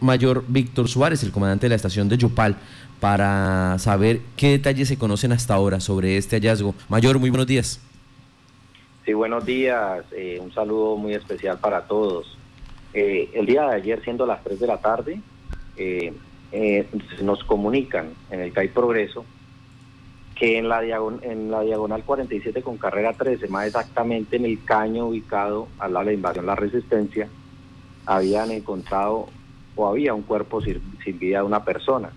Mayor Víctor Suárez, el comandante de la estación de Yopal, para saber qué detalles se conocen hasta ahora sobre este hallazgo. Mayor, muy buenos días. Sí, buenos días. Eh, un saludo muy especial para todos. Eh, el día de ayer, siendo las 3 de la tarde, eh, nos comunican en el CAI Progreso que en la, en la diagonal 47 con carrera 13, más exactamente en el caño ubicado al lado de la invasión La Resistencia, habían encontrado o había un cuerpo sin, vida de una persona.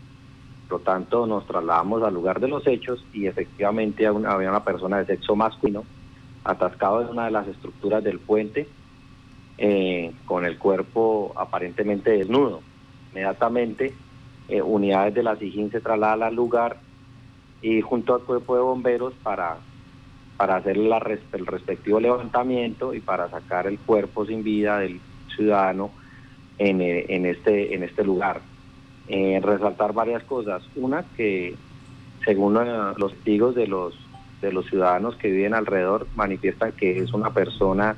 Por lo tanto, nos trasladamos al lugar de los hechos y efectivamente había una persona de sexo masculino atascado en una de las estructuras del puente eh, con el cuerpo aparentemente desnudo. Inmediatamente, eh, unidades de la SIGIN se trasladan al lugar y junto al cuerpo de bomberos para, para hacer el respectivo levantamiento y para sacar el cuerpo sin vida del ciudadano en, eh, en este, en este lugar. Eh, resaltar varias cosas. Una que según eh, los testigos de los, de los ciudadanos que viven alrededor manifiestan que es una persona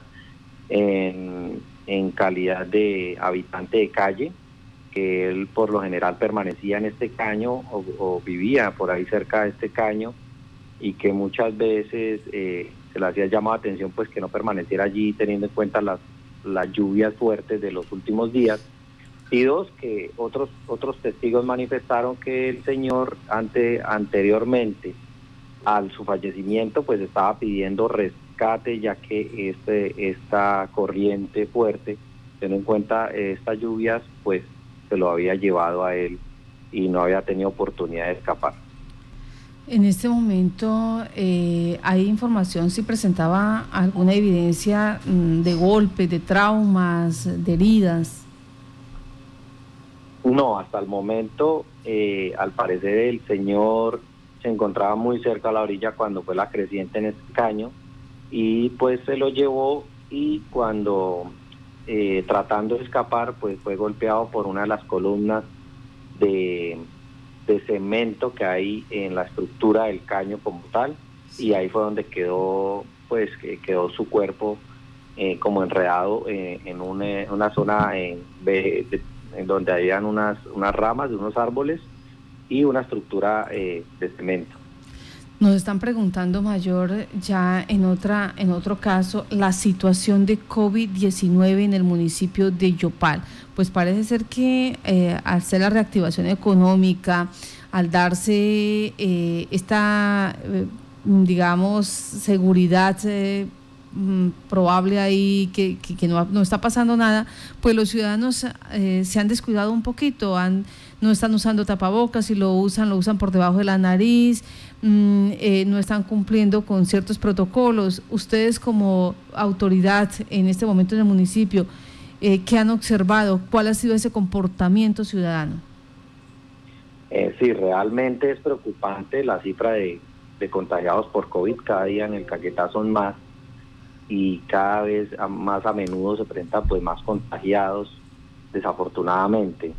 en, en calidad de habitante de calle, que él por lo general permanecía en este caño o, vivía por ahí cerca de este caño y que muchas veces eh, se le hacía llamado atención pues que no permaneciera allí teniendo en cuenta las, las lluvias fuertes de los últimos días y dos que otros otros testigos manifestaron que el señor ante anteriormente al su fallecimiento pues estaba pidiendo rescate ya que este esta corriente fuerte teniendo en cuenta estas lluvias pues se lo había llevado a él y no había tenido oportunidad de escapar. En este momento, eh, ¿hay información si presentaba alguna evidencia mm, de golpes, de traumas, de heridas? No, hasta el momento, eh, al parecer el señor se encontraba muy cerca a la orilla cuando fue la creciente en este caño y pues se lo llevó y cuando eh, tratando de escapar, pues fue golpeado por una de las columnas de, cemento que hay en la estructura del caño como tal, y ahí fue donde quedó, pues quedó su cuerpo eh, como enredado eh, en una, zona en, donde habían unas, unas ramas de unos árboles y una estructura de cemento. Nos están preguntando, Mayor, ya en, otra, en otro caso, la situación de COVID-19 en el municipio de Yopal. Pues parece ser que eh, al ser la reactivación económica, al darse eh, esta, eh, digamos, seguridad mm, probable ahí que, no, está pasando nada, pues los ciudadanos se han descuidado un poquito, han, no están usando tapabocas, y lo usan, lo usan por debajo de la nariz, Mm, no están cumpliendo con ciertos protocolos. Ustedes como autoridad en este momento en el municipio, eh, ¿qué han observado? ¿Cuál ha sido ese comportamiento ciudadano? Eh, sí, realmente es preocupante la cifra de, contagiados por COVID. Cada día en el Caquetá son más y cada vez más a menudo se presentan pues más contagiados, desafortunadamente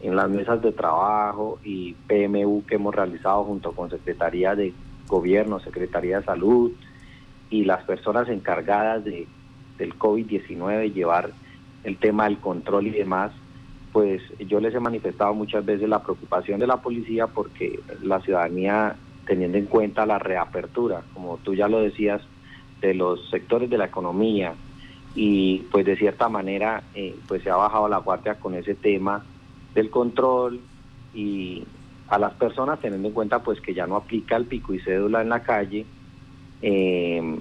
en las mesas de trabajo y PMU que hemos realizado junto con Secretaría de Gobierno, Secretaría de Salud y las personas encargadas de, del COVID-19, llevar el tema del control y demás, pues yo les he manifestado muchas veces la preocupación de la policía porque la ciudadanía, teniendo en cuenta la reapertura, como tú ya lo decías, de los sectores de la economía y pues de cierta manera eh, pues se ha bajado la guardia con ese tema del control y a las personas teniendo en cuenta pues que ya no aplica el pico y cédula en la calle, eh,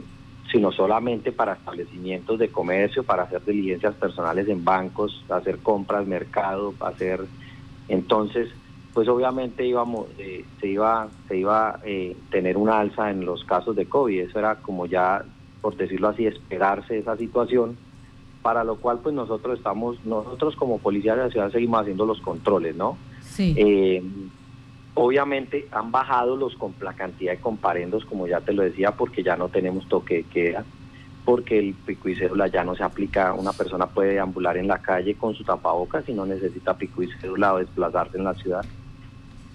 sino solamente para establecimientos de comercio, para hacer diligencias personales en bancos, hacer compras, mercado, hacer entonces pues obviamente íbamos eh, se iba se iba a eh, tener una alza en los casos de COVID, eso era como ya por decirlo así esperarse esa situación para lo cual pues nosotros estamos, nosotros como policía de la ciudad seguimos haciendo los controles, ¿no? Sí. Eh, obviamente han bajado los la cantidad de comparendos, como ya te lo decía, porque ya no tenemos toque de queda, porque el pico y ya no se aplica, una persona puede ambular en la calle con su tapabocas y no necesita pico y cédula o desplazarse en la ciudad.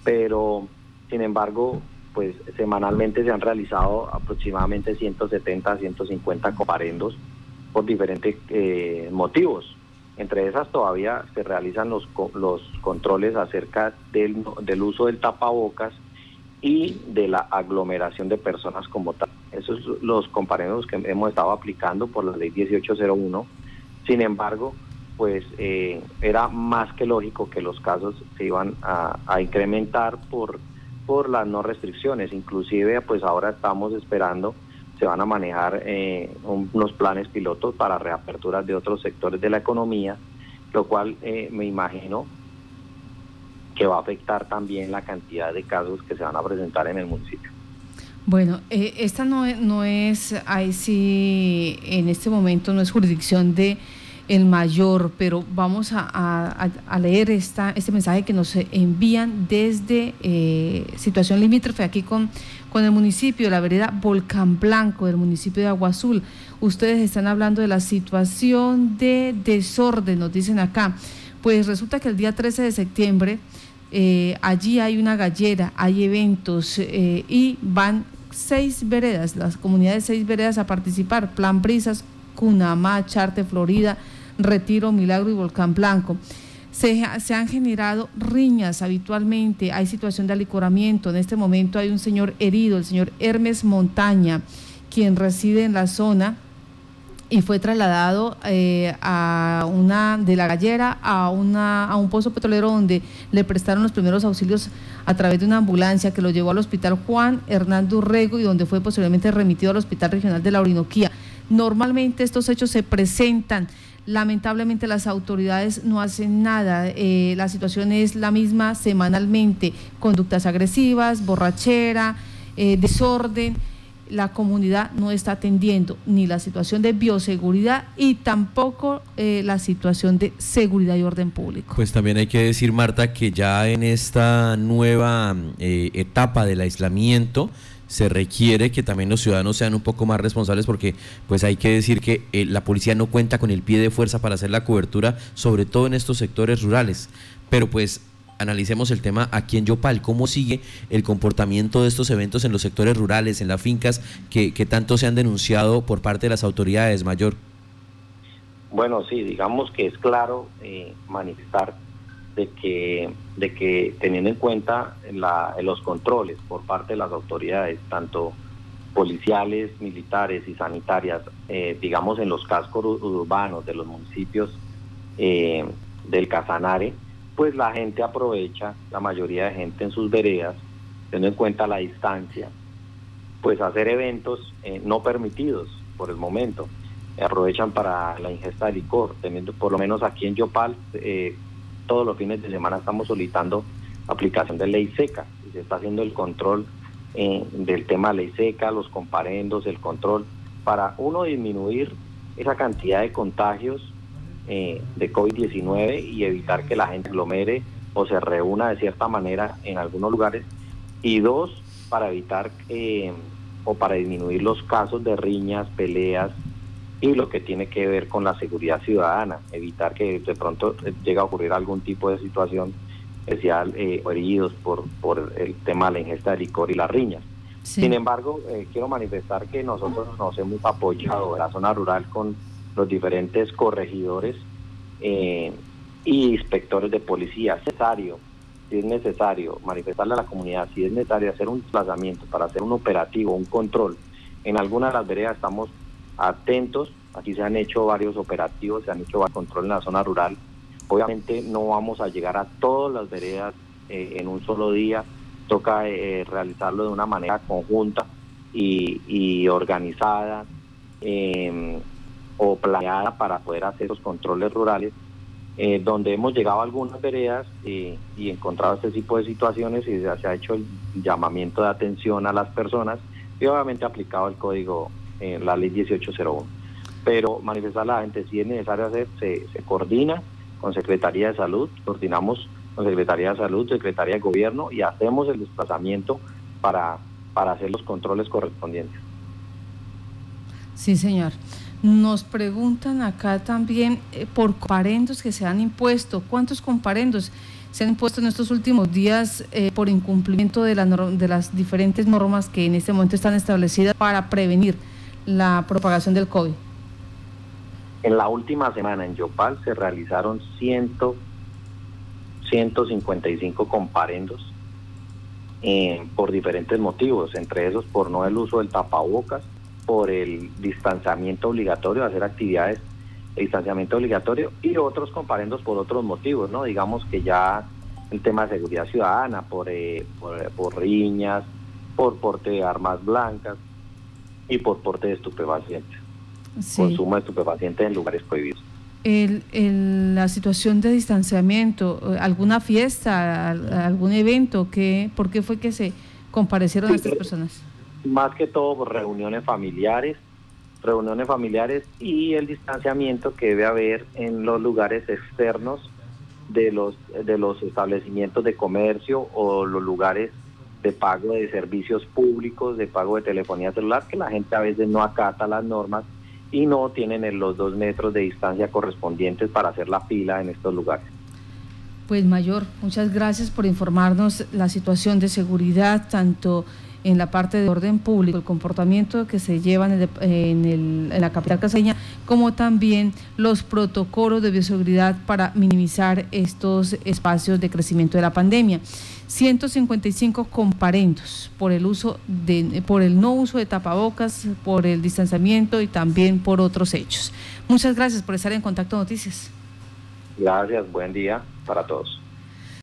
Pero, sin embargo, pues semanalmente se han realizado aproximadamente 170 a 150 comparendos por diferentes eh, motivos. Entre esas todavía se realizan los, los controles acerca del, del uso del tapabocas y de la aglomeración de personas como tal. Esos son los compañeros que hemos estado aplicando por la ley 1801. Sin embargo, pues eh, era más que lógico que los casos se iban a, incrementar por, por las no restricciones. Inclusive, pues ahora estamos esperando, se van a manejar eh, unos planes pilotos para reaperturas de otros sectores de la economía, lo cual eh, me imagino que va a afectar también la cantidad de casos que se van a presentar en el municipio. Bueno, eh, esta no, no es, ahí sí, en este momento no es jurisdicción de el mayor, pero vamos a, leer esta, este mensaje que nos envían desde eh, situación limítrofe aquí con, con el municipio la vereda Volcán Blanco, del municipio de Agua Azul. Ustedes están hablando de la situación de desorden, nos dicen acá. Pues resulta que el día 13 de septiembre eh, allí hay una gallera, hay eventos eh, y van seis veredas, las comunidades seis veredas a participar, Plan Brisas, Cunamá, Charte, Florida, Retiro, Milagro y Volcán Blanco. Se, han generado riñas habitualmente, hay situación de alicoramiento, en este momento hay un señor herido, el señor Hermes Montaña, quien reside en la zona y fue trasladado eh, a una de la gallera a una un pozo petrolero donde le prestaron los primeros auxilios a través de una ambulancia que lo llevó al hospital Juan Hernando Urrego y donde fue posteriormente remitido al hospital regional de la Orinoquía. Normalmente estos hechos se presentan Lamentablemente las autoridades no hacen nada. Eh, la situación es la misma semanalmente. Conductas agresivas, borrachera, eh, desorden la comunidad no está atendiendo ni la situación de bioseguridad y tampoco eh, la situación de seguridad y orden público. Pues también hay que decir, Marta, que ya en esta nueva etapa del aislamiento se requiere que también los ciudadanos sean un poco más responsables porque pues hay que decir que eh, la policía no cuenta con el pie de fuerza para hacer la cobertura, sobre todo en estos sectores rurales. Pero pues analicemos el tema aquí en Yopal, cómo sigue el comportamiento de estos eventos en los sectores rurales, en las fincas, que, tanto se han denunciado por parte de las autoridades, Mayor. Bueno, sí, digamos que es claro eh, manifestar de que, de que teniendo en cuenta los controles por parte de las autoridades, tanto policiales, militares y sanitarias, eh, digamos en los cascos urbanos de los municipios eh, del Casanare, pues la gente aprovecha, la mayoría de gente en sus veredas, teniendo en cuenta la distancia, pues hacer eventos eh, no permitidos por el momento. aprovechan para la ingesta de licor, teniendo por lo menos aquí en Yopal, todos los fines de semana estamos solicitando aplicación de ley seca y se está haciendo el control eh, del tema ley seca, los comparendos, el control, para uno disminuir esa cantidad de contagios eh, de COVID-19 y evitar que la gente aglomere o se reúna de cierta manera en algunos lugares. Y dos, para evitar eh, o para disminuir los casos de riñas, peleas y lo que tiene que ver con la seguridad ciudadana, evitar que de pronto llegue a ocurrir algún tipo de situación especial eh, heridos por, por el tema de la ingesta de licor y las riñas. Sin embargo, eh, quiero manifestar que nosotros nos hemos apoyado en la zona rural con los diferentes corregidores eh, y inspectores de policía. Es necesario, si es necesario, manifestarle a la comunidad, si es necesario hacer un desplazamiento para hacer un operativo, un control. En algunas de las veredas estamos atentos, aquí se han hecho varios operativos, se han hecho controles en la zona rural. Obviamente no vamos a llegar a todas las veredas eh, en un solo día, toca eh, realizarlo de una manera conjunta y, organizada. Eh, o planeada para poder hacer los controles rurales, eh, donde hemos llegado a algunas veredas y encontrado este tipo de situaciones y se ha hecho el llamamiento de atención a las personas y obviamente aplicado el código, en la ley 1801. Pero manifestar la gente, si es necesario hacer, se, coordina con Secretaría de Salud, coordinamos con Secretaría de Salud, Secretaría de Gobierno y hacemos el desplazamiento para, para hacer los controles correspondientes. Sí, señor. Nos preguntan acá también eh, por comparendos que se han impuesto. ¿Cuántos comparendos se han impuesto en estos últimos días eh, por incumplimiento de, de las diferentes normas que en este momento están establecidas para prevenir la propagación del COVID? En la última semana en Yopal se realizaron 100, 155 comparendos eh, por diferentes motivos, entre esos por no el uso del tapabocas, por el distanciamiento obligatorio, hacer actividades de distanciamiento obligatorio y otros comparendos por otros motivos, ¿no? Digamos que ya el tema de seguridad ciudadana, por, eh, por, riñas, por porte de armas blancas y por porte de estupefacientes. Consumo de estupefacientes en lugares prohibidos. El, la situación de distanciamiento, alguna fiesta, algún evento, ¿qué, ¿por qué fue que se comparecieron estas personas? Más que todo por reuniones familiares, reuniones familiares y el distanciamiento que debe haber en los lugares externos de los, de los establecimientos de comercio o los lugares de pago de servicios públicos, de pago de telefonía celular, que la gente a veces no acata las normas y no tienen los dos metros de distancia correspondientes para hacer la fila en estos lugares. Pues mayor, muchas gracias por informarnos la situación de seguridad, tanto en la parte de orden público, el comportamiento que se lleva en, la capital caseña, como también los protocolos de bioseguridad para minimizar estos espacios de crecimiento de la pandemia. 155 comparendos por el uso de, por el no uso de tapabocas, por el distanciamiento y también por otros hechos. Muchas gracias por estar en Contacto Noticias. Gracias, buen día para todos.